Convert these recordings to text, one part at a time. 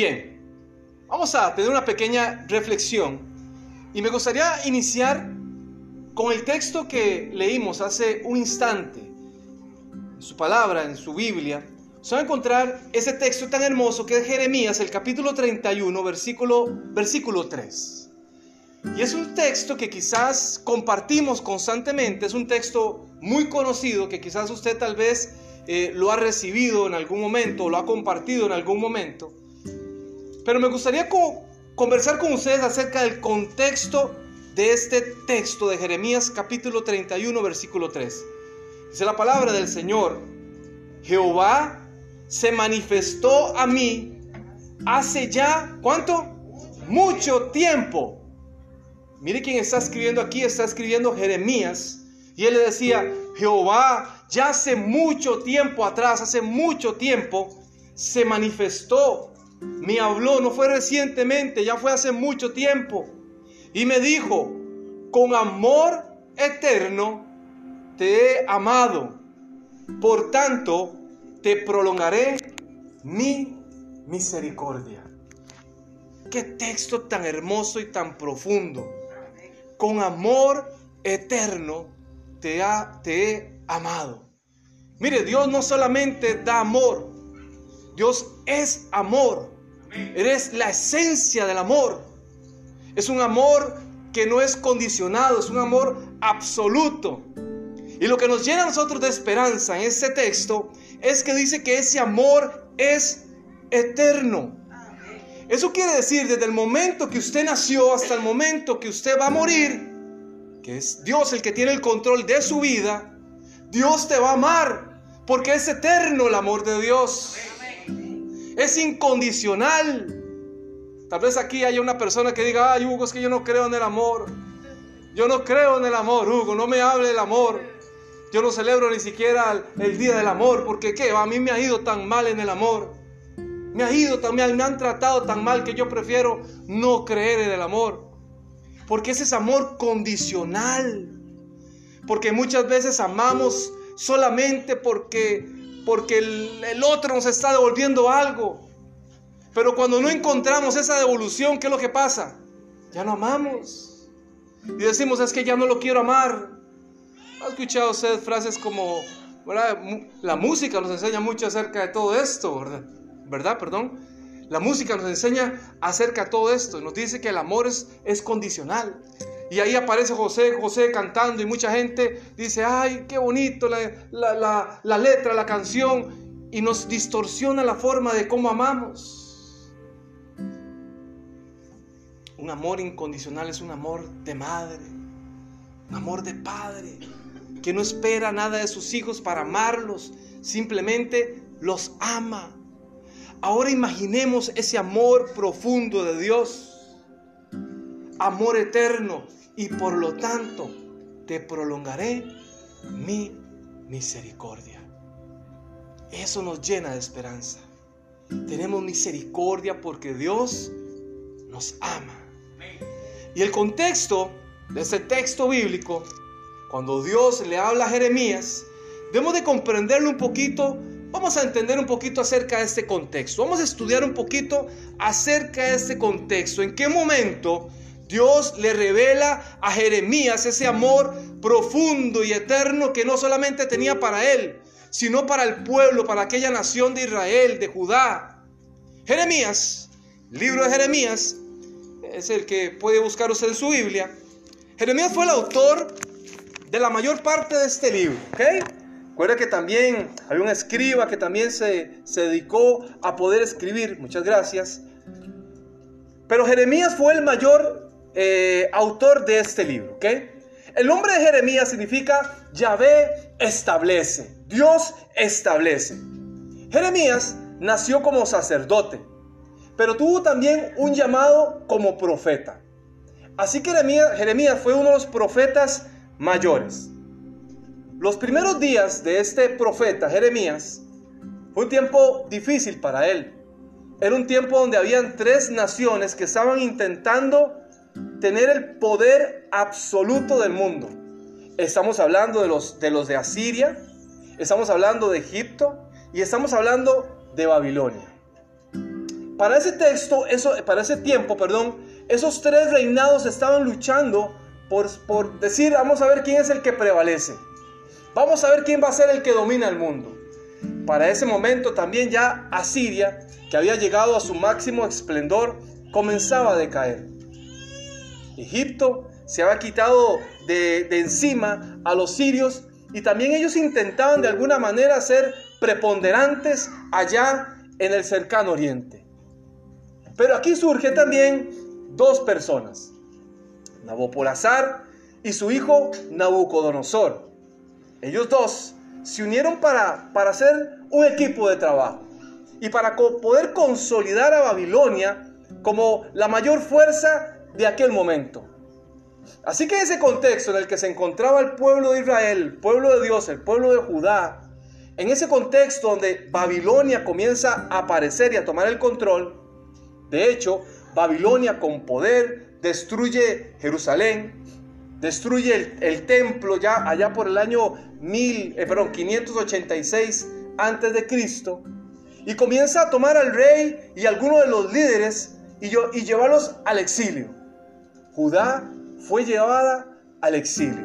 Bien, vamos a tener una pequeña reflexión y me gustaría iniciar con el texto que leímos hace un instante. En su palabra, en su Biblia, se va a encontrar ese texto tan hermoso que es Jeremías, el capítulo 31, versículo, versículo 3. Y es un texto que quizás compartimos constantemente, es un texto muy conocido que quizás usted tal vez eh, lo ha recibido en algún momento, lo ha compartido en algún momento. Pero me gustaría conversar con ustedes acerca del contexto de este texto de Jeremías capítulo 31 versículo 3. Dice la palabra del Señor, Jehová se manifestó a mí hace ya, ¿cuánto? Mucho tiempo Mire quién está escribiendo aquí, está escribiendo Jeremías. Y él le decía, Jehová ya hace mucho tiempo atrás, hace mucho tiempo, se manifestó, me habló, no fue recientemente, ya fue hace mucho tiempo. Y me dijo, con amor eterno te he amado, por tanto te prolongaré mi misericordia. Qué texto tan hermoso y tan profundo con amor eterno te, ha, te he amado. Mire, Dios no solamente da amor, Dios es amor. Eres la esencia del amor. Es un amor que no es condicionado, es un amor absoluto. Y lo que nos llena a nosotros de esperanza en este texto es que dice que ese amor es eterno. Eso quiere decir desde el momento que usted nació hasta el momento que usted va a morir, que es Dios el que tiene el control de su vida, Dios te va a amar, porque es eterno el amor de Dios. Es incondicional. Tal vez aquí haya una persona que diga, ay Hugo, es que yo no creo en el amor. Yo no creo en el amor, Hugo, no me hable del amor. Yo no celebro ni siquiera el, día del amor, porque ¿qué? A mí me ha ido tan mal en el amor. Me ha ido también, me han tratado tan mal que yo prefiero no creer en el amor. Porque ese es amor condicional. Porque muchas veces amamos solamente porque, porque el, el otro nos está devolviendo algo. Pero cuando no encontramos esa devolución, ¿qué es lo que pasa? Ya no amamos. Y decimos, es que ya no lo quiero amar. ¿Ha escuchado usted frases como, la música nos enseña mucho acerca de todo esto, ¿verdad? ¿verdad? Perdón. La música nos enseña acerca de todo esto. Nos dice que el amor es, es condicional. Y ahí aparece José, José cantando y mucha gente dice, ay, qué bonito la, la, la letra, la canción. Y nos distorsiona la forma de cómo amamos. Un amor incondicional es un amor de madre, un amor de padre, que no espera nada de sus hijos para amarlos, simplemente los ama. Ahora imaginemos ese amor profundo de Dios, amor eterno, y por lo tanto te prolongaré mi misericordia. Eso nos llena de esperanza. Tenemos misericordia porque Dios nos ama. Y el contexto de ese texto bíblico, cuando Dios le habla a Jeremías, debemos de comprenderlo un poquito Vamos a entender un poquito acerca de este contexto. Vamos a estudiar un poquito acerca de este contexto. ¿En qué momento Dios le revela a Jeremías ese amor profundo y eterno que no solamente tenía para él, sino para el pueblo, para aquella nación de Israel, de Judá? Jeremías, libro de Jeremías, es el que puede buscar usted en su Biblia. Jeremías fue el autor de la mayor parte de este libro, ¿ok? Recuerda que también había un escriba que también se, dedicó a poder escribir. Muchas gracias. Pero Jeremías fue el mayor eh, autor de este libro. El nombre de Jeremías significa Yahvé establece. Dios establece. Jeremías nació como sacerdote, pero tuvo también un llamado como profeta. Así que Jeremías fue uno de los profetas mayores. Los primeros días de este profeta Jeremías fue un tiempo difícil para él. Era un tiempo donde habían tres naciones que estaban intentando tener el poder absoluto del mundo. Estamos hablando de los de, Asiria, estamos hablando de Egipto y estamos hablando de Babilonia. para ese texto, eso, para ese tiempo, perdón, esos tres reinados estaban luchando por, por decir, vamos a ver quién es el que prevalece. Vamos a ver quién va a ser el que domina el mundo. Para ese momento también ya Asiria, que había llegado a su máximo esplendor, comenzaba a decaer. Egipto se había quitado de, encima a los sirios y también ellos intentaban de alguna manera ser preponderantes allá en el cercano oriente. Pero aquí surge también dos personas, Nabopolazar y su hijo Nabucodonosor. Ellos dos se unieron para, para hacer un equipo de trabajo y para poder consolidar a Babilonia como la mayor fuerza de aquel momento. Así que ese contexto en el que se encontraba el pueblo de Israel, el pueblo de Dios, el pueblo de Judá, en ese contexto donde Babilonia comienza a aparecer y a tomar el control, de hecho, Babilonia con poder destruye Jerusalén, destruye el, templo ya allá por el año 1000, eh, perdón, 586 antes de Cristo y comienza a tomar al rey y algunos de los líderes y, y llevarlos al exilio. Judá fue llevada al exilio.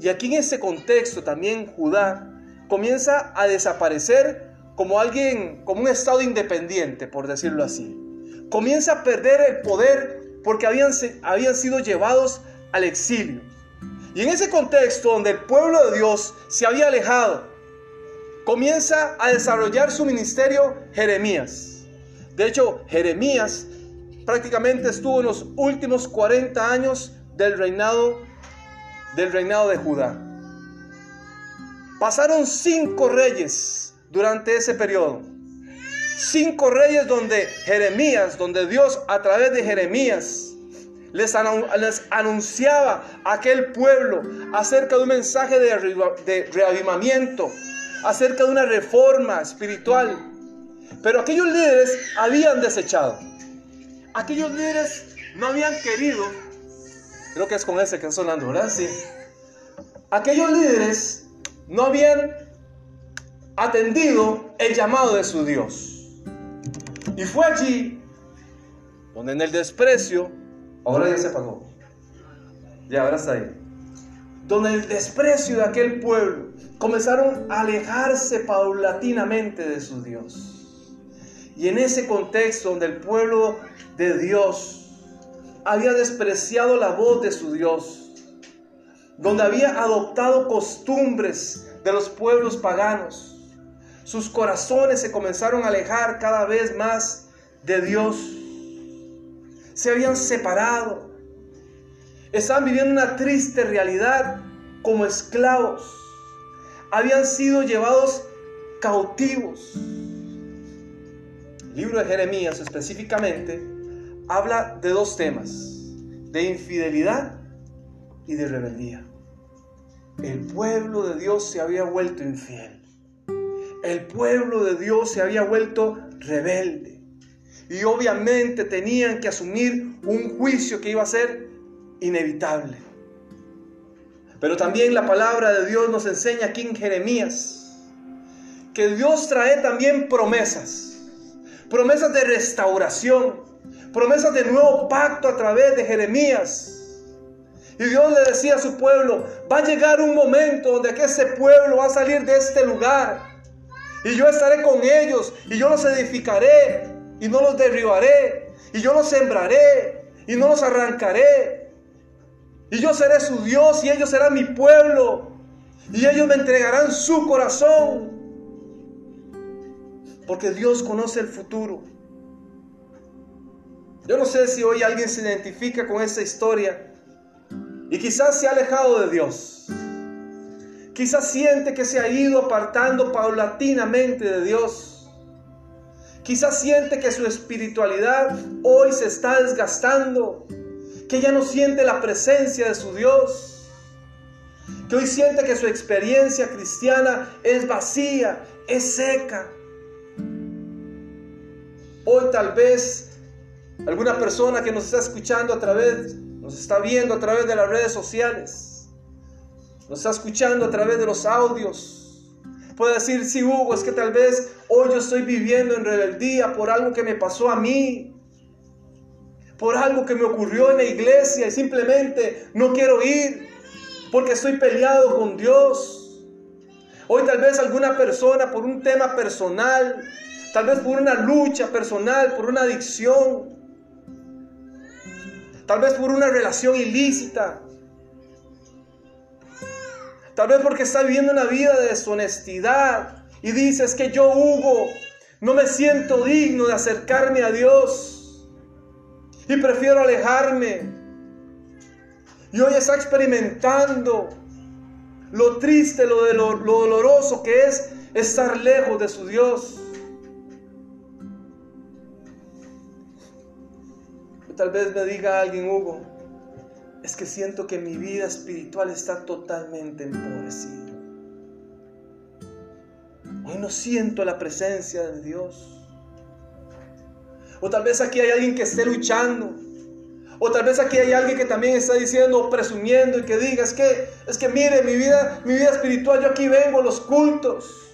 Y aquí en ese contexto también Judá comienza a desaparecer como alguien, como un estado independiente, por decirlo así. Comienza a perder el poder porque habían, habían sido llevados al exilio. Y en ese contexto donde el pueblo de Dios se había alejado, comienza a desarrollar su ministerio Jeremías. De hecho, Jeremías prácticamente estuvo en los últimos 40 años del reinado del reinado de Judá. Pasaron cinco reyes durante ese periodo. Cinco reyes donde Jeremías, donde Dios a través de Jeremías les, anunciaba a aquel pueblo acerca de un mensaje de, de reavivamiento, acerca de una reforma espiritual. Pero aquellos líderes habían desechado. Aquellos líderes no habían querido. Creo que es con ese que está sonando, ¿verdad? Sí. Aquellos líderes no habían atendido el llamado de su Dios. Y fue allí donde en el desprecio, ahora ya se apagó, ya ahora está ahí, donde el desprecio de aquel pueblo comenzaron a alejarse paulatinamente de su Dios. Y en ese contexto donde el pueblo de Dios había despreciado la voz de su Dios, donde había adoptado costumbres de los pueblos paganos. Sus corazones se comenzaron a alejar cada vez más de Dios. Se habían separado. Estaban viviendo una triste realidad como esclavos. Habían sido llevados cautivos. Libro de Jeremías específicamente habla de dos temas, de infidelidad y de rebeldía. El pueblo de Dios se había vuelto infiel. El pueblo de Dios se había vuelto rebelde. Y obviamente tenían que asumir un juicio que iba a ser inevitable. Pero también la palabra de Dios nos enseña aquí en Jeremías que Dios trae también promesas. Promesas de restauración. Promesas de nuevo pacto a través de Jeremías y Dios le decía a su pueblo, va a llegar un momento donde ese pueblo va a salir de este lugar. Y yo estaré con ellos y yo los edificaré y no los derribaré. Y yo los sembraré y no los arrancaré. Y yo seré su Dios y ellos serán mi pueblo. Y ellos me entregarán su corazón. Porque Dios conoce el futuro. Yo no sé si hoy alguien se identifica con esta historia y quizás se ha alejado de Dios. Quizás siente que se ha ido apartando paulatinamente de Dios. Quizás siente que su espiritualidad hoy se está desgastando. Que ya no siente la presencia de su Dios. Que hoy siente que su experiencia cristiana es vacía, es seca. Hoy tal vez alguna persona que nos está escuchando a través nos está viendo a través de las redes sociales, nos está escuchando a través de los audios, Puede decir, sí, Hugo, es que tal vez hoy yo estoy viviendo en rebeldía por algo que me pasó a mí, por algo que me ocurrió en la iglesia y simplemente no quiero ir porque estoy peleado con Dios. Hoy tal vez alguna persona por un tema personal, tal vez por una lucha personal, por una adicción, tal vez por una relación ilícita, Tal vez porque está viviendo una vida de deshonestidad y dices que yo, Hugo, no me siento digno de acercarme a Dios y prefiero alejarme. Y hoy está experimentando lo triste, lo doloroso que es estar lejos de su Dios. Tal vez me diga alguien, Hugo, es que siento que mi vida espiritual está totalmente empobrecida. Hoy no siento la presencia de Dios. O tal vez aquí hay alguien que esté luchando. O tal vez aquí hay alguien que también está diciendo, presumiendo y que diga, es que, es que mire, mi vida, mi vida espiritual, yo aquí vengo los cultos.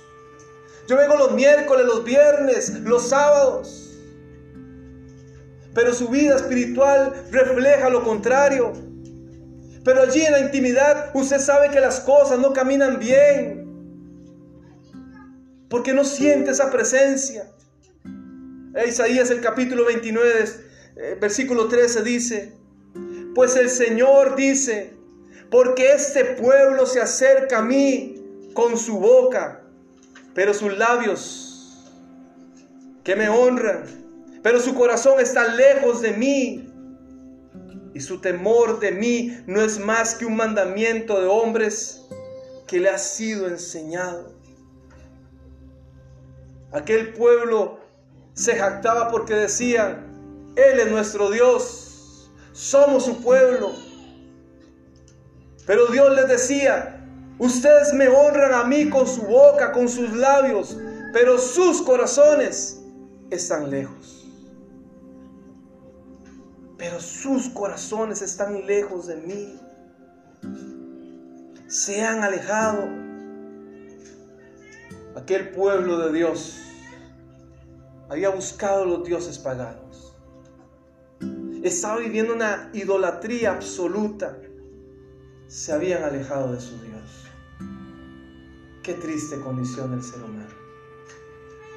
Yo vengo los miércoles, los viernes, los sábados. Pero su vida espiritual refleja lo contrario. Pero allí en la intimidad usted sabe que las cosas no caminan bien. Porque no siente esa presencia. Isaías el capítulo 29, eh, versículo 13 dice, pues el Señor dice, porque este pueblo se acerca a mí con su boca, pero sus labios que me honran, pero su corazón está lejos de mí y su temor de mí no es más que un mandamiento de hombres que le ha sido enseñado. Aquel pueblo se jactaba porque decían, Él es nuestro Dios, somos su pueblo. Pero Dios les decía, ustedes me honran a mí con su boca, con sus labios, pero sus corazones están lejos pero sus corazones están lejos de mí. Se han alejado. Aquel pueblo de Dios había buscado los dioses paganos. Estaba viviendo una idolatría absoluta. Se habían alejado de su Dios. Qué triste condición del ser humano.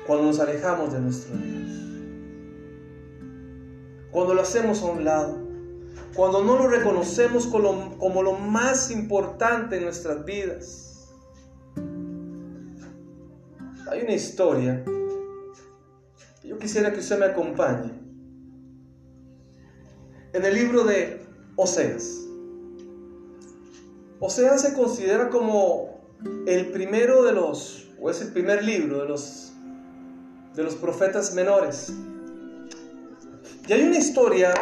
Cuando nos alejamos de nuestro Dios cuando lo hacemos a un lado, cuando no lo reconocemos como lo, más importante en nuestras vidas. Hay una historia yo quisiera que usted me acompañe. En el libro de Oseas. Oseas se considera como el primero de los, o es el primer libro de los, de los profetas menores. Y hay una historia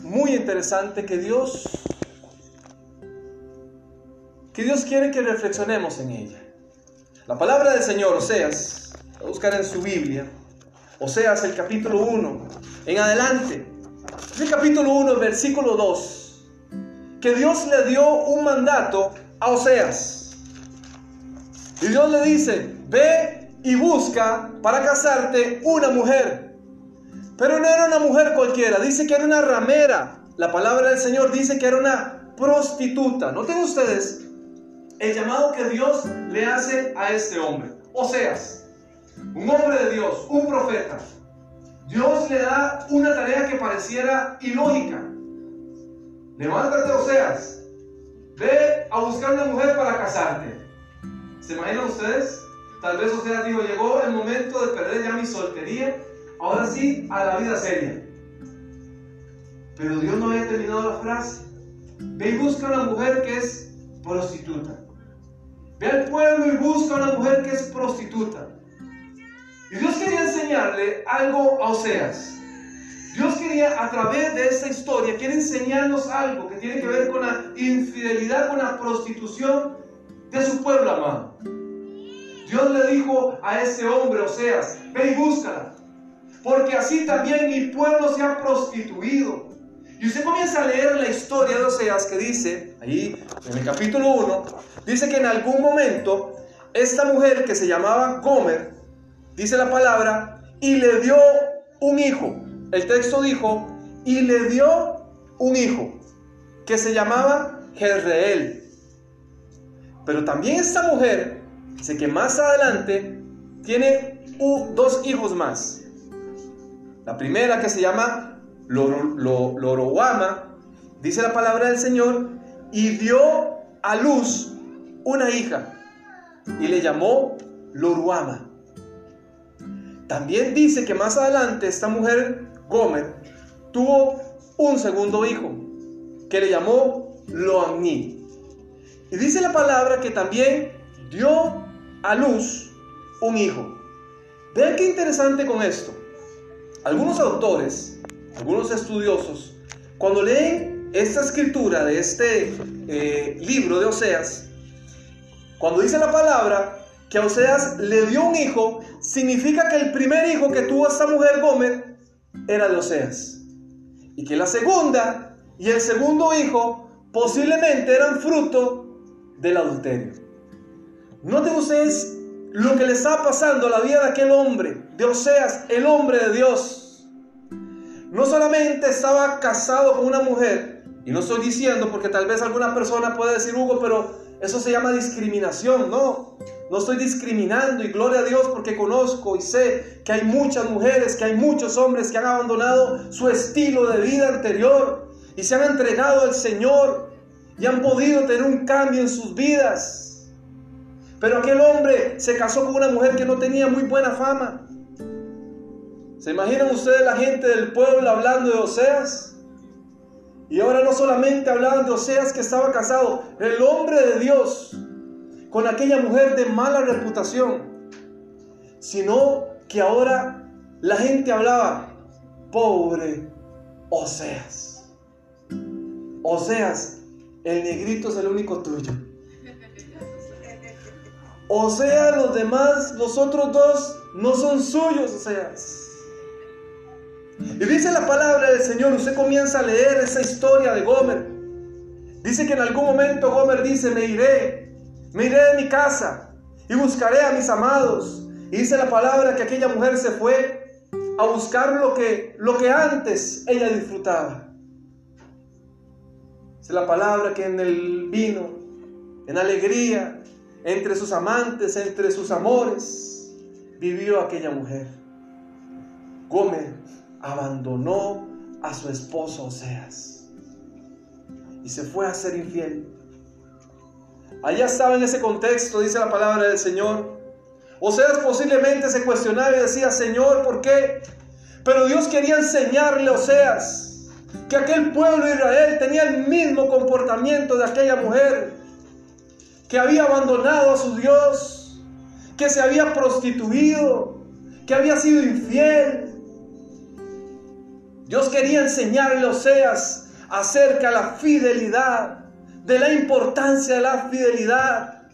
muy interesante que Dios que Dios quiere que reflexionemos en ella. La palabra del Señor, Oseas, a buscar en su Biblia, Oseas el capítulo 1, en adelante, el capítulo 1, versículo 2, que Dios le dio un mandato a Oseas. Y Dios le dice, ve y busca para casarte una mujer pero no era una mujer cualquiera, dice que era una ramera. La palabra del Señor dice que era una prostituta. Noten ustedes el llamado que Dios le hace a este hombre. Oseas, un hombre de Dios, un profeta. Dios le da una tarea que pareciera ilógica. Levántate, Oseas. Ve a buscar una mujer para casarte. ¿Se imaginan ustedes? Tal vez Oseas dijo, llegó el momento de perder ya mi soltería Ahora sí, a la vida seria. Pero Dios no había terminado la frase. Ve y busca a una mujer que es prostituta. Ve al pueblo y busca a una mujer que es prostituta. Y Dios quería enseñarle algo a Oseas. Dios quería, a través de esta historia, quiere enseñarnos algo que tiene que ver con la infidelidad, con la prostitución de su pueblo amado. Dios le dijo a ese hombre, Oseas, ve y búscala porque así también mi pueblo se ha prostituido. Y usted comienza a leer la historia de Oseas que dice, ahí en el capítulo 1, dice que en algún momento esta mujer que se llamaba Gomer, dice la palabra, y le dio un hijo. El texto dijo, y le dio un hijo, que se llamaba Jezreel. Pero también esta mujer, dice que más adelante, tiene dos hijos más. La primera que se llama Loroguama, dice la palabra del Señor, y dio a luz una hija y le llamó Loruama. También dice que más adelante esta mujer, Gomer, tuvo un segundo hijo que le llamó Loamni. Y dice la palabra que también dio a luz un hijo. Vean qué interesante con esto. Algunos autores, algunos estudiosos, cuando leen esta escritura de este eh, libro de Oseas, cuando dice la palabra que a Oseas le dio un hijo, significa que el primer hijo que tuvo esta mujer Gómez era de Oseas. Y que la segunda y el segundo hijo posiblemente eran fruto del adulterio. Noten ustedes lo que le estaba pasando a la vida de aquel hombre, de Oseas, el hombre de Dios. No solamente estaba casado con una mujer, y no estoy diciendo porque tal vez alguna persona puede decir, Hugo, pero eso se llama discriminación, no. No estoy discriminando y gloria a Dios porque conozco y sé que hay muchas mujeres, que hay muchos hombres que han abandonado su estilo de vida anterior y se han entregado al Señor y han podido tener un cambio en sus vidas. Pero aquel hombre se casó con una mujer que no tenía muy buena fama. ¿Se imaginan ustedes la gente del pueblo hablando de Oseas? Y ahora no solamente hablaban de Oseas que estaba casado, el hombre de Dios con aquella mujer de mala reputación, sino que ahora la gente hablaba, pobre Oseas. Oseas, el negrito es el único tuyo. O sea, los demás, los otros dos, no son suyos, Oseas. Y dice la palabra del Señor, usted comienza a leer esa historia de Gomer. Dice que en algún momento Gomer dice, me iré, me iré de mi casa y buscaré a mis amados. Y dice la palabra que aquella mujer se fue a buscar lo que, lo que antes ella disfrutaba. Dice la palabra que en el vino, en alegría, entre sus amantes, entre sus amores, vivió aquella mujer. Gomer abandonó a su esposo Oseas y se fue a ser infiel. Allá estaba en ese contexto, dice la palabra del Señor. Oseas posiblemente se cuestionaba y decía, Señor, ¿por qué? Pero Dios quería enseñarle a Oseas que aquel pueblo de Israel tenía el mismo comportamiento de aquella mujer, que había abandonado a su Dios, que se había prostituido, que había sido infiel, Dios quería enseñarle a Oseas acerca de la fidelidad, de la importancia de la fidelidad.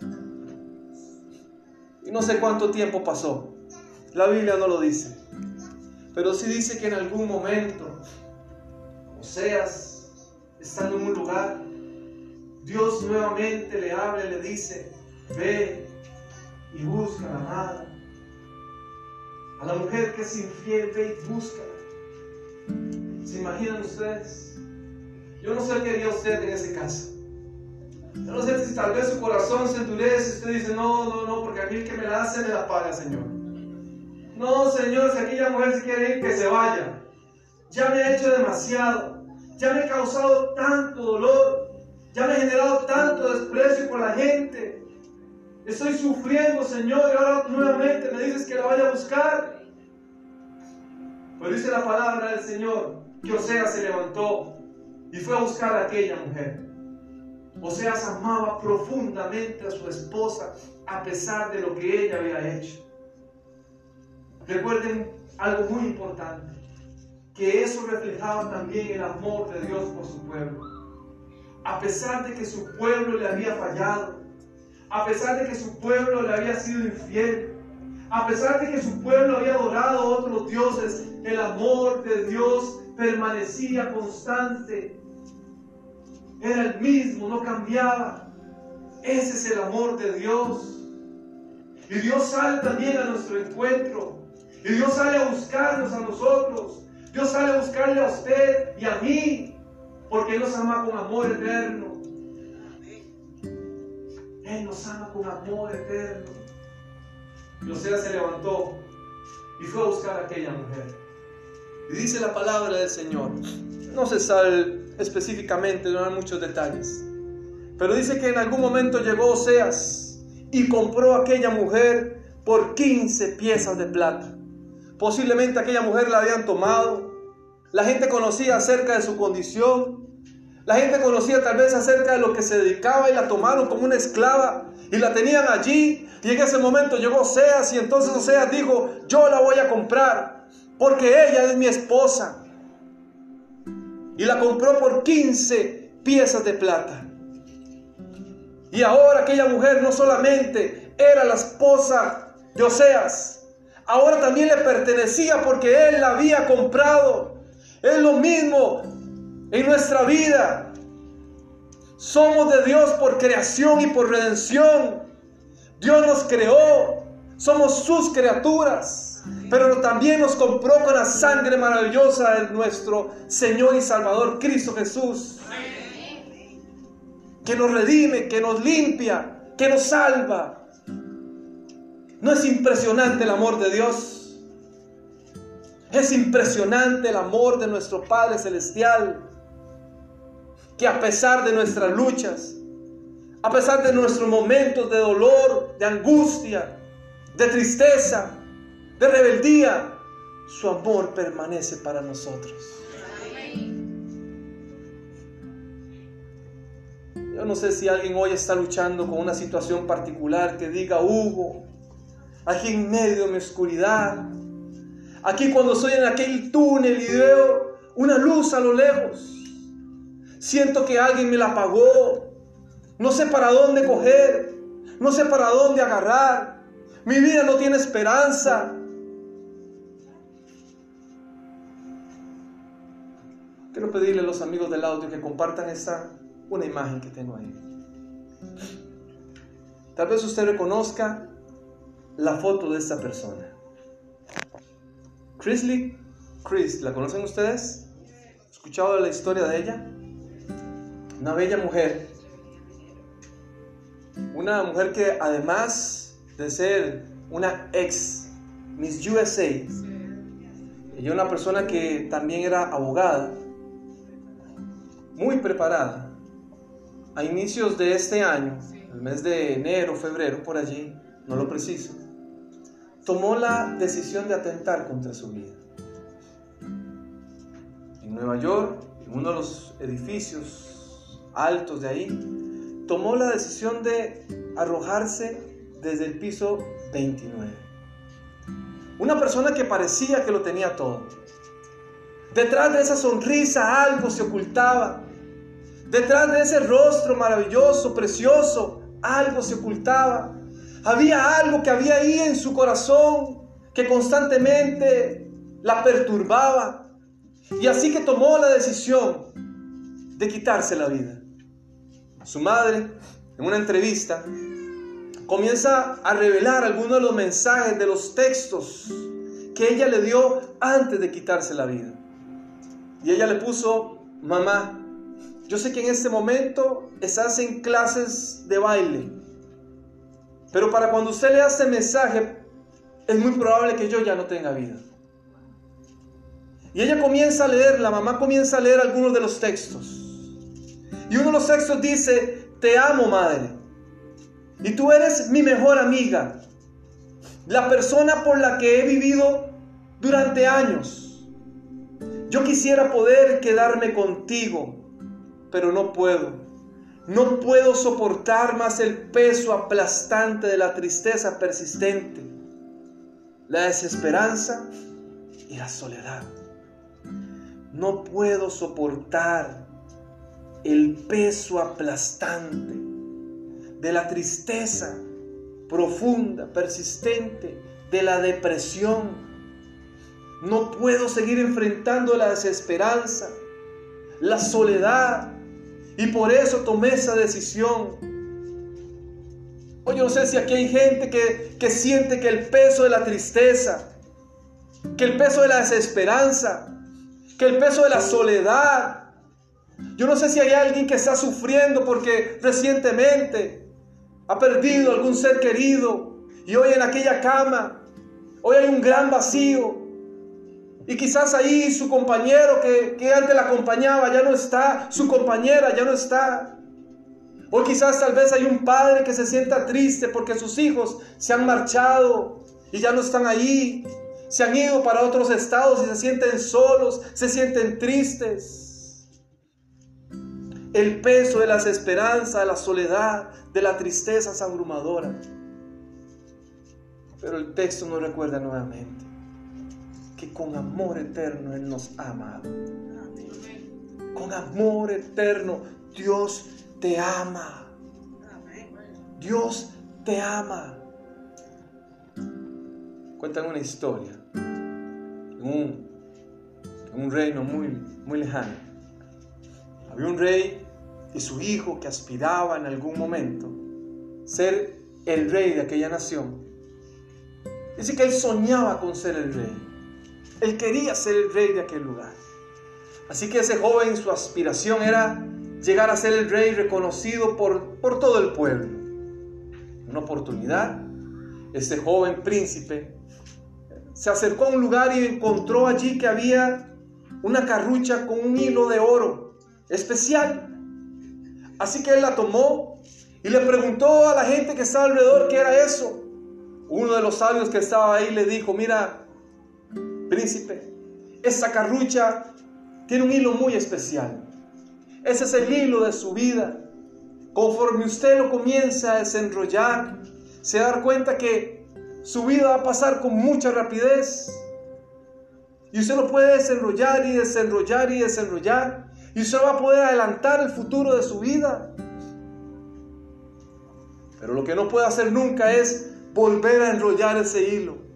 Y no sé cuánto tiempo pasó. La Biblia no lo dice. Pero sí dice que en algún momento Oseas, estando en un lugar, Dios nuevamente le habla y le dice, ve y busca la amada. A la mujer que es infiel, ve y búscala. ¿Se imaginan ustedes? Yo no sé qué haría usted en ese caso. Yo no sé si tal vez su corazón se endurece y usted dice, no, no, no, porque a mí el que me la hace me la paga, Señor. No, Señor, si aquella mujer se quiere ir, que se vaya. Ya me ha hecho demasiado. Ya me he causado tanto dolor. Ya me he generado tanto desprecio por la gente. Estoy sufriendo, Señor, y ahora nuevamente me dices que la vaya a buscar. Pues dice la palabra del Señor que Oseas se levantó y fue a buscar a aquella mujer. Oseas amaba profundamente a su esposa a pesar de lo que ella había hecho. Recuerden algo muy importante, que eso reflejaba también el amor de Dios por su pueblo. A pesar de que su pueblo le había fallado, a pesar de que su pueblo le había sido infiel, a pesar de que su pueblo había adorado a otros dioses, el amor de Dios permanecía constante. Era el mismo, no cambiaba. Ese es el amor de Dios. Y Dios sale también a nuestro encuentro. Y Dios sale a buscarnos a nosotros. Dios sale a buscarle a usted y a mí. Porque Él nos ama con amor eterno. Él nos ama con amor eterno. José se levantó y fue a buscar a aquella mujer. Y dice la palabra del Señor. No se sabe específicamente, no hay muchos detalles. Pero dice que en algún momento llegó Oseas y compró a aquella mujer por 15 piezas de plata. Posiblemente aquella mujer la habían tomado. La gente conocía acerca de su condición. La gente conocía tal vez acerca de lo que se dedicaba y la tomaron como una esclava y la tenían allí. Y en ese momento llegó Oseas y entonces Oseas dijo, yo la voy a comprar porque ella es mi esposa. Y la compró por 15 piezas de plata. Y ahora aquella mujer no solamente era la esposa de Oseas, ahora también le pertenecía porque él la había comprado. Es lo mismo en nuestra vida. Somos de Dios por creación y por redención. Dios nos creó. Somos sus criaturas. Pero también nos compró con la sangre maravillosa de nuestro Señor y Salvador Cristo Jesús que nos redime, que nos limpia, que nos salva. ¿No es impresionante el amor de Dios? Es impresionante el amor de nuestro Padre Celestial, que a pesar de nuestras luchas, a pesar de nuestros momentos de dolor, de angustia, de tristeza, de rebeldía, su amor permanece para nosotros. Yo no sé si alguien hoy está luchando con una situación particular que diga, Hugo, aquí en medio de mi oscuridad, aquí cuando estoy en aquel túnel y veo una luz a lo lejos, siento que alguien me la apagó, no sé para dónde coger, no sé para dónde agarrar, mi vida no tiene esperanza. Quiero pedirle a los amigos del audio que compartan esta una imagen que tengo ahí. Tal vez usted reconozca la foto de esta persona. Chrisley Chris, ¿la conocen ustedes? ¿Escuchado la historia de ella? Una bella mujer. Una mujer que además de ser una ex Miss USA, ella una persona que también era abogada, muy preparada, a inicios de este año, el mes de enero, febrero, por allí, no lo preciso, tomó la decisión de atentar contra su vida. En Nueva York, en uno de los edificios altos de ahí, tomó la decisión de arrojarse desde el piso 29. Una persona que parecía que lo tenía todo. Detrás de esa sonrisa algo se ocultaba Detrás de ese rostro maravilloso, precioso, algo se ocultaba. Había algo que había ahí en su corazón que constantemente la perturbaba. Y así que tomó la decisión de quitarse la vida. Su madre, en una entrevista, comienza a revelar algunos de los mensajes de los textos que ella le dio antes de quitarse la vida. Y ella le puso, mamá, yo sé que en este momento estás en clases de baile, pero para cuando usted lea este mensaje, es muy probable que yo ya no tenga vida. Y ella comienza a leer, la mamá comienza a leer algunos de los textos. Y uno de los textos dice, te amo madre. Y tú eres mi mejor amiga. La persona por la que he vivido durante años. Yo quisiera poder quedarme contigo pero no puedo. No puedo soportar más el peso aplastante de la tristeza persistente, la desesperanza y la soledad. No puedo soportar el peso aplastante de la tristeza profunda, persistente, de la depresión. No puedo seguir enfrentando la desesperanza, la soledad, y por eso tomé esa decisión. O yo no sé si aquí hay gente que, que siente que el peso de la tristeza, que el peso de la desesperanza, que el peso de la soledad. Yo no sé si hay alguien que está sufriendo porque recientemente ha perdido algún ser querido y hoy en aquella cama, hoy hay un gran vacío. Y quizás ahí su compañero que, que antes la acompañaba ya no está, su compañera ya no está. O quizás tal vez hay un padre que se sienta triste porque sus hijos se han marchado y ya no están ahí se han ido para otros estados y se sienten solos, se sienten tristes. El peso de las esperanzas, de la soledad, de la tristeza es abrumadora. Pero el texto nos recuerda nuevamente que con amor eterno Él nos ha amado. Con amor eterno Dios te ama. Dios te ama. Cuentan una historia un, un reino muy, muy lejano. Había un rey y su hijo que aspiraba en algún momento ser el rey de aquella nación. Dice que él soñaba con ser el rey. Él quería ser el rey de aquel lugar. Así que ese joven, su aspiración era llegar a ser el rey reconocido por, por todo el pueblo. Una oportunidad, este joven príncipe se acercó a un lugar y encontró allí que había una carrucha con un hilo de oro especial. Así que él la tomó y le preguntó a la gente que estaba alrededor qué era eso. Uno de los sabios que estaba ahí le dijo, mira, príncipe, esa carrucha tiene un hilo muy especial. Ese es el hilo de su vida. Conforme usted lo comienza a desenrollar, se da cuenta que su vida va a pasar con mucha rapidez. Y usted lo puede desenrollar y desenrollar y desenrollar. Y usted va a poder adelantar el futuro de su vida. Pero lo que no puede hacer nunca es volver a enrollar ese hilo.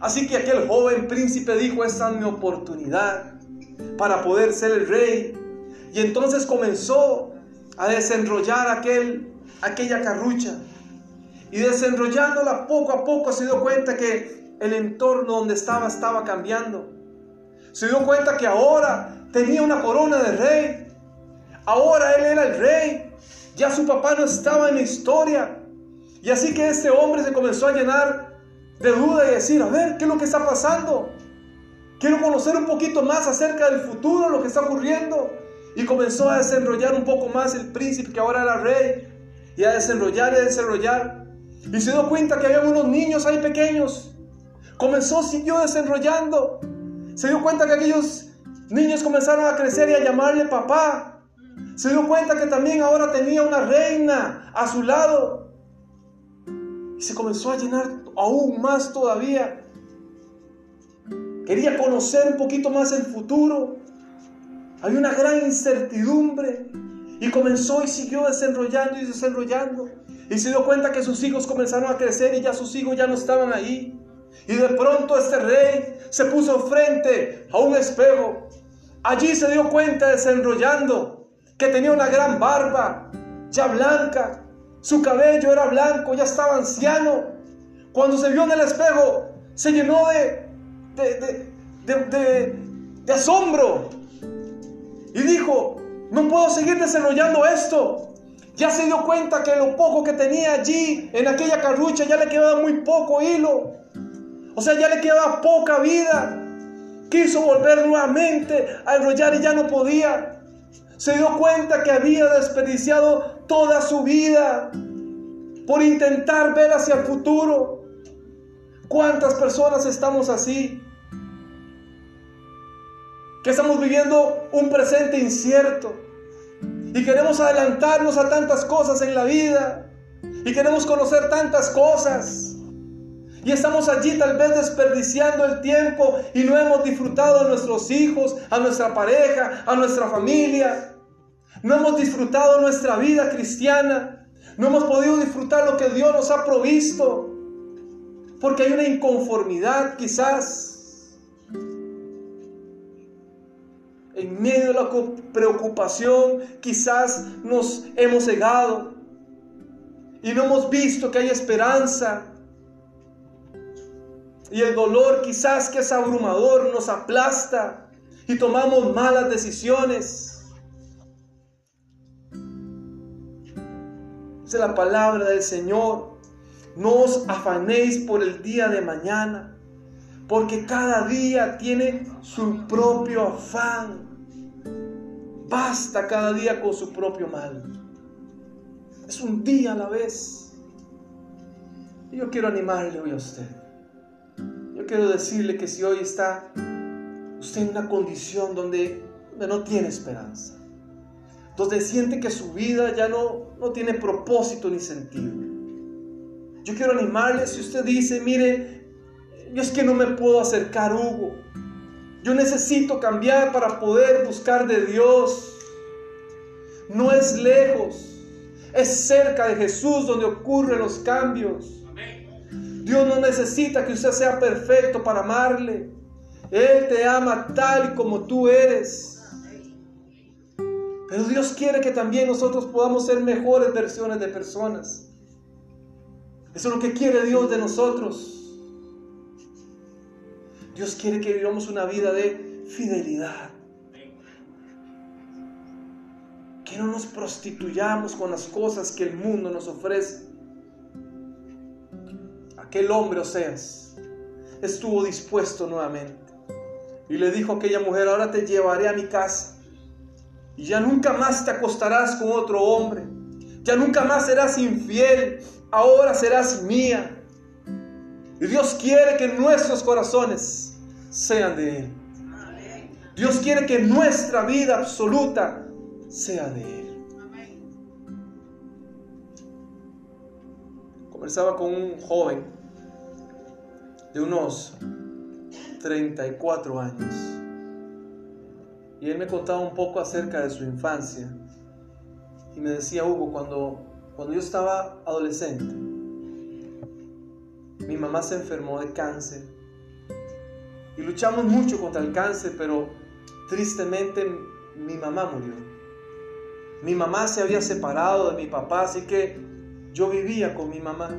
Así que aquel joven príncipe dijo, esta es mi oportunidad para poder ser el rey. Y entonces comenzó a desenrollar aquel, aquella carrucha. Y desenrollándola poco a poco se dio cuenta que el entorno donde estaba estaba cambiando. Se dio cuenta que ahora tenía una corona de rey. Ahora él era el rey. Ya su papá no estaba en la historia. Y así que este hombre se comenzó a llenar de duda y decir, a ver, ¿qué es lo que está pasando? Quiero conocer un poquito más acerca del futuro, lo que está ocurriendo. Y comenzó a desenrollar un poco más el príncipe que ahora era rey. Y a desenrollar y a desenrollar. Y se dio cuenta que había unos niños ahí pequeños. Comenzó, siguió desenrollando. Se dio cuenta que aquellos niños comenzaron a crecer y a llamarle papá. Se dio cuenta que también ahora tenía una reina a su lado. Y se comenzó a llenar aún más todavía. Quería conocer un poquito más el futuro. Había una gran incertidumbre. Y comenzó y siguió desenrollando y desenrollando. Y se dio cuenta que sus hijos comenzaron a crecer y ya sus hijos ya no estaban ahí. Y de pronto este rey se puso frente a un espejo. Allí se dio cuenta desenrollando que tenía una gran barba, ya blanca. Su cabello era blanco, ya estaba anciano. Cuando se vio en el espejo, se llenó de, de, de, asombro. Y dijo, no puedo seguir desarrollando esto. Ya se dio cuenta que lo poco que tenía allí en aquella carrucha ya le quedaba muy poco hilo. O sea, ya le quedaba poca vida. Quiso volver nuevamente a enrollar y ya no podía. Se dio cuenta que había desperdiciado toda su vida por intentar ver hacia el futuro. ¿Cuántas personas estamos así? Que estamos viviendo un presente incierto y queremos adelantarnos a tantas cosas en la vida. Y queremos conocer tantas cosas. Y estamos allí tal vez desperdiciando el tiempo y no hemos disfrutado a nuestros hijos, a nuestra pareja, a nuestra familia. No hemos disfrutado nuestra vida cristiana. No hemos podido disfrutar lo que Dios nos ha provisto. Porque hay una inconformidad quizás En medio de la preocupación quizás nos hemos cegado. y no hemos visto que hay esperanza. Y el dolor quizás que es abrumador nos aplasta y tomamos malas decisiones. Dice la palabra del Señor, no os afanéis por el día de mañana, porque cada día tiene su propio afán. Basta cada día con su propio mal. Es un día a la vez. Y yo quiero animarle hoy a usted. Yo quiero decirle que si hoy está usted en una condición donde, no tiene esperanza, donde siente que su vida ya no, no tiene propósito ni sentido. Yo quiero animarle si usted dice, mire, yo es que no me puedo acercar, Hugo. Yo necesito cambiar para poder buscar de Dios. No es lejos. Es cerca de Jesús donde ocurren los cambios. Dios no necesita que usted sea perfecto para amarle. Él te ama tal y como tú eres. Pero Dios quiere que también nosotros podamos ser mejores versiones de personas. Eso es lo que quiere Dios de nosotros. Dios quiere que vivamos una vida de fidelidad. Que no nos prostituyamos con las cosas que el mundo nos ofrece. Aquel hombre, Oseas, estuvo dispuesto nuevamente. Y le dijo a aquella mujer, ahora te llevaré a mi casa. Y ya nunca más te acostarás con otro hombre. Ya nunca más serás infiel. Ahora serás mía. Y Dios quiere que nuestros corazones sean de Él. Dios quiere que nuestra vida absoluta sea de Él. Conversaba con un joven de unos 34 años y él me contaba un poco acerca de su infancia y me decía, Hugo, cuando, cuando yo estaba adolescente, mi mamá se enfermó de cáncer y luchamos mucho contra el cáncer, pero tristemente mi mamá murió. Mi mamá se había separado de mi papá, así que yo vivía con mi mamá.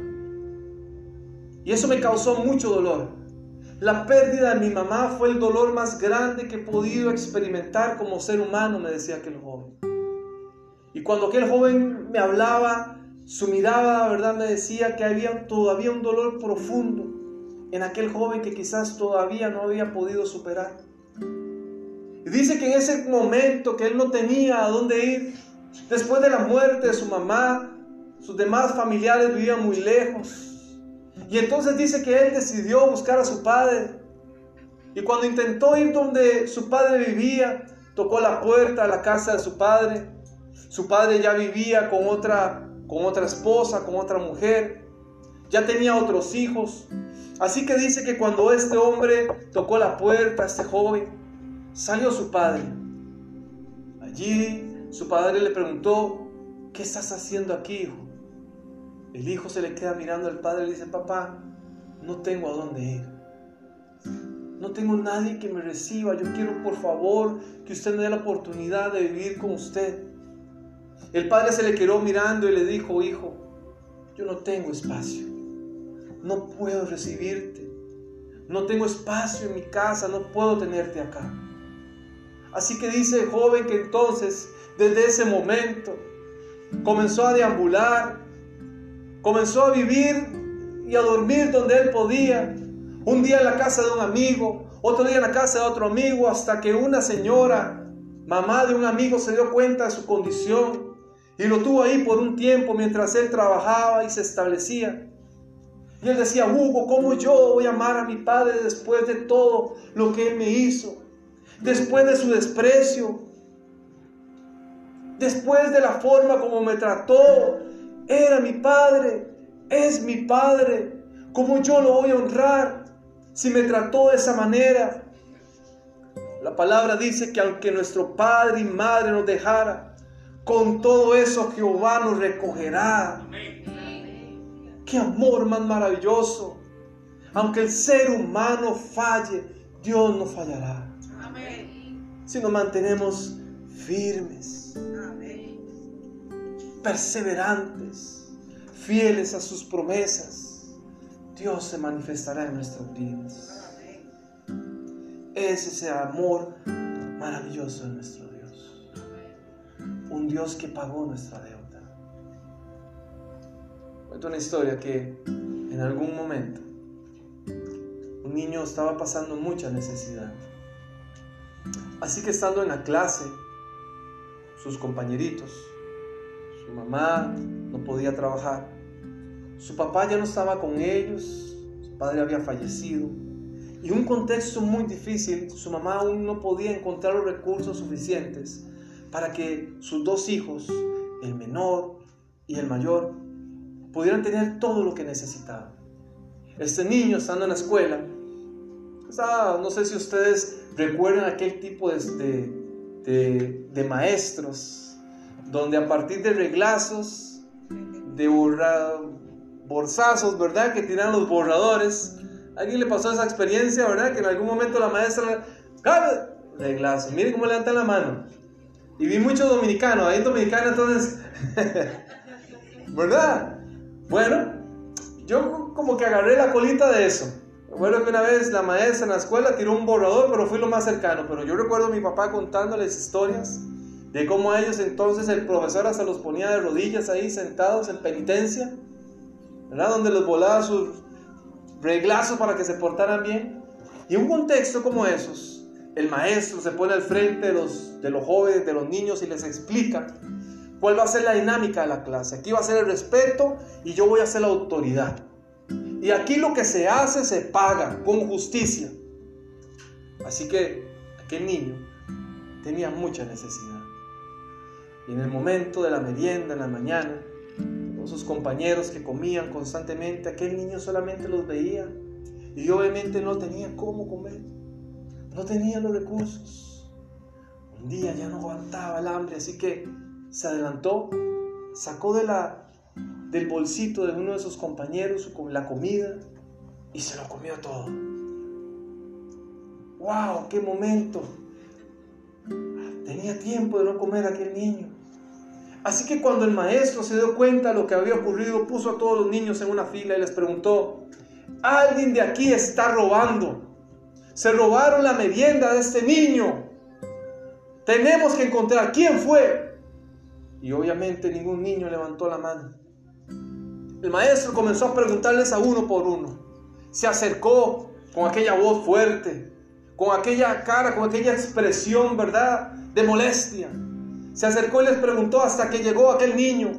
Y eso me causó mucho dolor. La pérdida de mi mamá fue el dolor más grande que he podido experimentar como ser humano, me decía aquel joven. Cuando aquel joven me hablaba, su mirada, la verdad, me decía que había todavía un dolor profundo en aquel joven que quizás todavía no había podido superar. Y dice que en ese momento que él no tenía a dónde ir, Después de la muerte de su mamá, sus demás familiares vivían muy lejos. Y entonces dice que él decidió buscar a su padre. Y cuando intentó ir donde su padre vivía, tocó la puerta a la casa de su padre. Su padre ya vivía con otra, con otra esposa, con otra mujer. Ya tenía otros hijos. Así que dice que cuando este hombre tocó la puerta, este joven, salió su padre. Allí su padre le preguntó, ¿qué estás haciendo aquí, hijo? El hijo se le queda mirando al padre y le dice, papá, no tengo a dónde ir. No tengo nadie que me reciba. Yo quiero, por favor, que usted me dé la oportunidad de vivir con usted. El padre se le quedó mirando y le dijo, hijo, yo no tengo espacio. No puedo recibirte. No tengo espacio en mi casa. No puedo tenerte acá. Así que dice el joven que entonces desde ese momento. Comenzó a deambular, comenzó a vivir y a dormir donde él podía. Un día en la casa de un amigo, otro día en la casa de otro amigo, hasta que una señora, mamá de un amigo, se dio cuenta de su condición y lo tuvo ahí por un tiempo mientras él trabajaba y se establecía. Y él decía, Hugo, ¿cómo yo voy a amar a mi padre después de todo lo que él me hizo? Después de su desprecio, después de la forma como me trató. Era mi padre, es mi padre. ¿Cómo yo lo voy a honrar si me trató de esa manera? La palabra dice que aunque nuestro padre y madre nos dejara, con todo eso Jehová nos recogerá. Qué amor más maravilloso. Aunque el ser humano falle, Dios no fallará. Si nos mantenemos firmes perseverantes, fieles a sus promesas, Dios se manifestará en nuestras vidas. Es ese amor maravilloso de nuestro. Un Dios que pagó nuestra deuda. Cuento una historia que en algún momento un niño estaba pasando mucha necesidad. Así que estando en la clase, sus compañeritos, su mamá no podía trabajar, su papá ya no estaba con ellos, su padre había fallecido, y un contexto muy difícil, su mamá aún no podía encontrar los recursos suficientes para que sus dos hijos, el menor y el mayor, pudieran tener todo lo que necesitaban. Este niño estando en la escuela, no sé si ustedes recuerdan aquel tipo de, de, maestros, donde a partir de reglazos, de borra, borzazos, ¿verdad? Que tiran los borradores. ¿A alguien le pasó esa experiencia, verdad? Que en algún momento la maestra, reglazo, miren cómo levantan la mano. Y vi muchos dominicanos, ahí en Dominicana entonces, ¿verdad? Bueno, yo como que agarré la colita de eso. Recuerdo que una vez la maestra en la escuela tiró un borrador, pero fui lo más cercano. Pero yo recuerdo a mi papá contándoles historias de cómo a ellos entonces el profesor hasta los ponía de rodillas ahí sentados en penitencia, ¿verdad? Donde los volaba sus reglazos para que se portaran bien. Y un contexto como esos, el maestro se pone al frente de los, de los jóvenes, de los niños y les explica cuál va a ser la dinámica de la clase. Aquí va a ser el respeto y yo voy a ser la autoridad. Y aquí lo que se hace se paga con justicia. Así que aquel niño tenía mucha necesidad. Y en el momento de la merienda, en la mañana, con sus compañeros que comían constantemente, aquel niño solamente los veía y obviamente no tenía cómo comer. No tenía los recursos. Un día ya no aguantaba el hambre, así que se adelantó, sacó de la, del bolsito de uno de sus compañeros la comida y se lo comió todo. ¡Wow! ¡Qué momento! Tenía tiempo de no comer aquel niño. Así que cuando el maestro se dio cuenta de lo que había ocurrido, puso a todos los niños en una fila y les preguntó, alguien de aquí está robando. Se robaron la merienda de este niño. Tenemos que encontrar quién fue. Y obviamente ningún niño levantó la mano. El maestro comenzó a preguntarles a uno por uno. Se acercó con aquella voz fuerte, con aquella cara, con aquella expresión, ¿verdad? De molestia. Se acercó y les preguntó hasta que llegó aquel niño.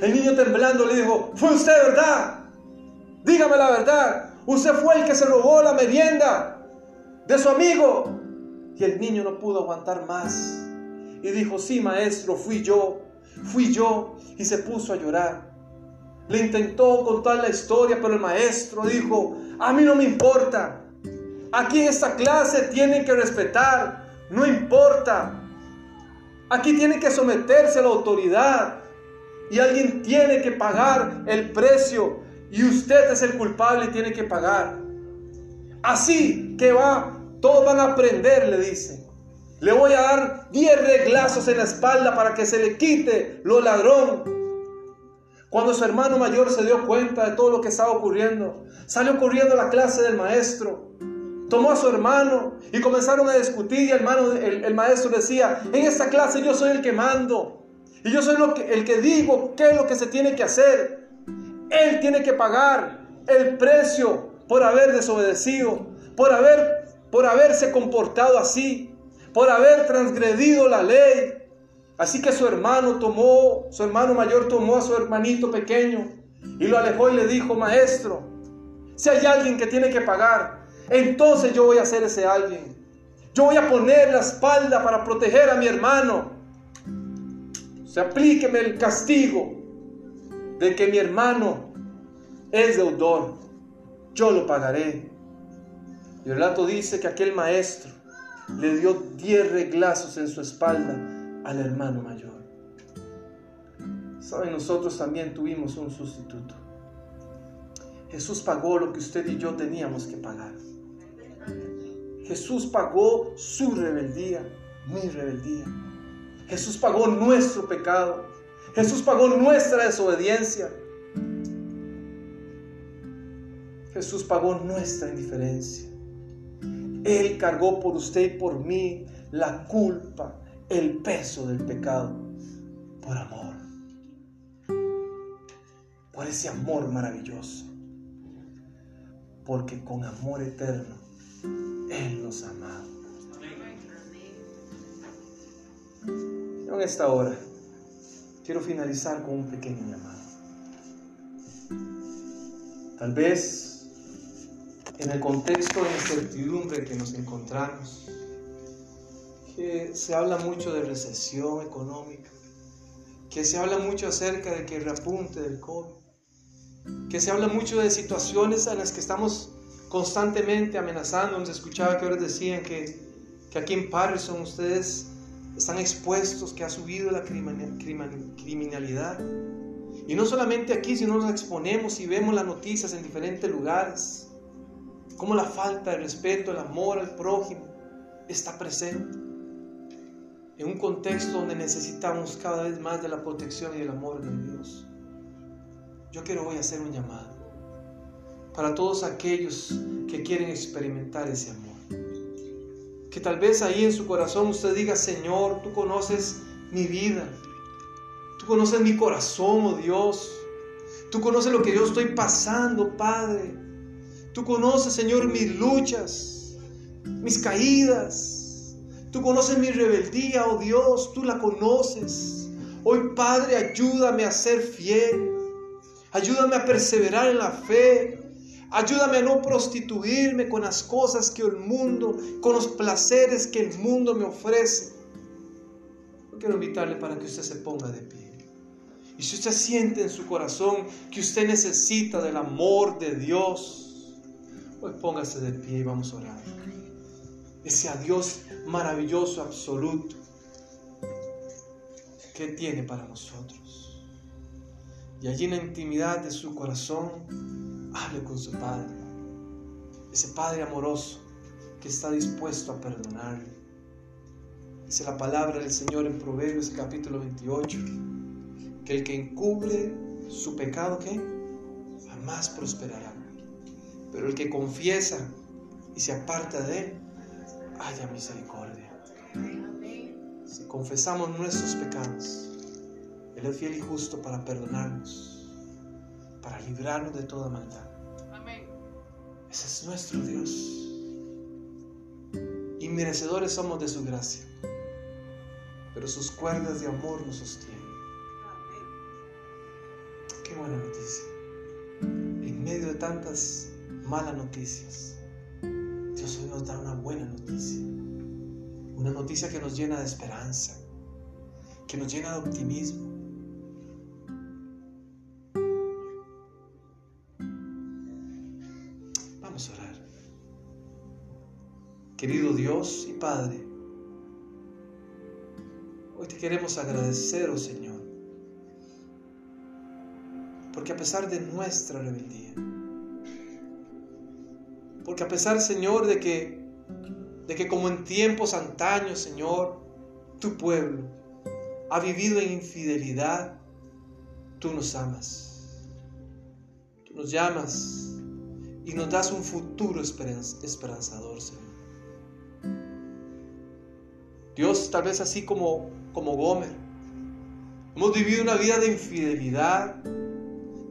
El niño temblando le dijo, fue usted, ¿verdad? Dígame la verdad. Usted fue el que se robó la merienda de su amigo. Y el niño no pudo aguantar más. Y dijo, sí, maestro, fui yo fui yo y se puso a llorar. Le intentó contar la historia, pero el maestro dijo, a mí no me importa. Aquí en esta clase tienen que respetar, no importa. Aquí tienen que someterse a la autoridad y alguien tiene que pagar el precio y usted es el culpable y tiene que pagar. Así que va, todos van a aprender, le dice. Le voy a dar 10 reglazos en la espalda para que se le quite lo ladrón. Cuando su hermano mayor se dio cuenta de todo lo que estaba ocurriendo, salió corriendo a la clase del maestro. Tomó a su hermano y comenzaron a discutir y el, hermano, el, maestro decía, en esta clase yo soy el que mando. Y yo soy el que digo qué es lo que se tiene que hacer. Él tiene que pagar el precio por haber desobedecido, por, haber, por haberse comportado así por haber transgredido la ley. Así que su hermano tomó, su hermano mayor tomó a su hermanito pequeño y lo alejó y le dijo, maestro, si hay alguien que tiene que pagar, entonces yo voy a ser ese alguien. Yo voy a poner la espalda para proteger a mi hermano. Se aplíqueme el castigo de que mi hermano es deudor. Yo lo pagaré. Y el relato dice que aquel maestro le dio diez reglazos en su espalda al hermano mayor. Saben, nosotros también tuvimos un sustituto. Jesús pagó lo que usted y yo teníamos que pagar. Jesús pagó su rebeldía, mi rebeldía. Jesús pagó nuestro pecado. Jesús pagó nuestra desobediencia. Jesús pagó nuestra indiferencia. Él cargó por usted y por mí la culpa, el peso del pecado, por amor. Por ese amor maravilloso. Porque con amor eterno Él nos ha amado. en esta hora quiero finalizar con un pequeño llamado. Tal vez en el contexto de incertidumbre que nos encontramos, que se habla mucho de recesión económica, que se habla mucho acerca de que reapunte del COVID, que se habla mucho de situaciones en las que estamos constantemente amenazando. Nos escuchaba que ahora decían que, que aquí en Patterson ustedes están expuestos, que ha subido la criminalidad. Y no solamente aquí, sino nos exponemos y vemos las noticias en diferentes lugares, como la falta de respeto, el amor al prójimo está presente en un contexto donde necesitamos cada vez más de la protección y el amor de Dios. Yo quiero hoy hacer un llamado para todos aquellos que quieren experimentar ese amor. Que tal vez ahí en su corazón usted diga, Señor, tú conoces mi vida, tú conoces mi corazón, oh Dios, tú conoces lo que yo estoy pasando, Padre, tú conoces, Señor, mis luchas, mis caídas, tú conoces mi rebeldía, oh Dios, tú la conoces. Hoy, Padre, ayúdame a ser fiel, ayúdame a perseverar en la fe, Ayúdame a no prostituirme con las cosas que el mundo, con los placeres que el mundo me ofrece. Quiero invitarle para que usted se ponga de pie. Y si usted siente en su corazón que usted necesita del amor de Dios, pues póngase de pie y vamos a orar. Ese a Dios maravilloso, absoluto, que tiene para nosotros. Y allí en la intimidad de su corazón, Hable con su Padre. Ese Padre amoroso que está dispuesto a perdonarle. Dice la palabra del Señor en Proverbios capítulo 28, que el que encubre su pecado, ¿qué? Jamás prosperará. Pero el que confiesa y se aparta de él, haya misericordia. Si confesamos nuestros pecados, Él es fiel y justo para perdonarnos para librarnos de toda maldad. Amén. Ese es nuestro Dios. Y merecedores somos de su gracia. Pero sus cuerdas de amor nos sostienen. Qué buena noticia. En medio de tantas malas noticias, Dios hoy nos da una buena noticia. Una noticia que nos llena de esperanza, que nos llena de optimismo. Querido Dios y Padre, hoy te queremos agradecer, oh Señor, porque a pesar de nuestra rebeldía, porque a pesar, Señor, de que, de que como en tiempos antaños, Señor, tu pueblo ha vivido en infidelidad, tú nos amas, tú nos llamas y nos das un futuro esperanzador, Señor. Dios, tal vez así como, como Gomer, hemos vivido una vida de infidelidad,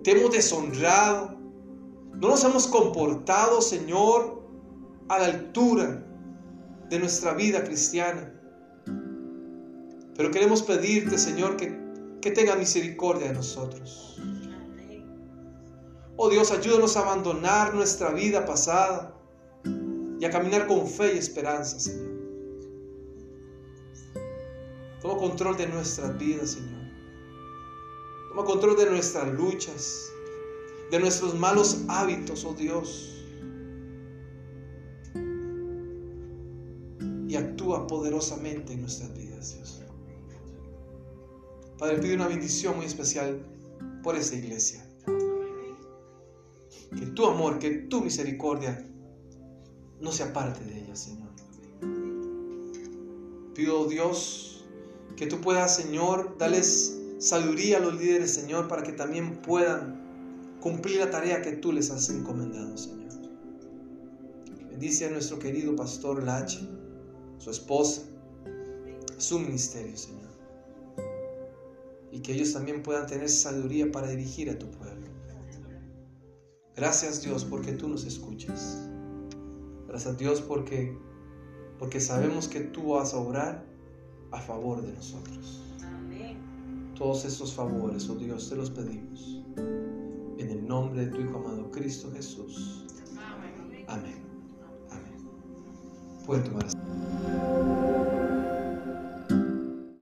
te hemos deshonrado, no nos hemos comportado, Señor, a la altura de nuestra vida cristiana. Pero queremos pedirte, Señor, que, que tenga misericordia de nosotros. Oh Dios, ayúdanos a abandonar nuestra vida pasada y a caminar con fe y esperanza, Señor. Toma control de nuestras vidas, Señor. Toma control de nuestras luchas, de nuestros malos hábitos, oh Dios. Y actúa poderosamente en nuestras vidas, Dios. Padre, pido una bendición muy especial por esta iglesia. Que tu amor, que tu misericordia no se aparte de ella, Señor. Pido, Dios, que tú puedas, Señor, darles sabiduría a los líderes, Señor, para que también puedan cumplir la tarea que tú les has encomendado, Señor. Bendice a nuestro querido pastor Lache, su esposa, su ministerio, Señor. Y que ellos también puedan tener sabiduría para dirigir a tu pueblo. Gracias Dios porque tú nos escuchas. Gracias Dios porque, porque sabemos que tú vas a obrar a favor de nosotros. Todos estos favores, oh Dios, te los pedimos. En el nombre de tu Hijo amado Cristo Jesús. Amén. Amén. Pueden tomar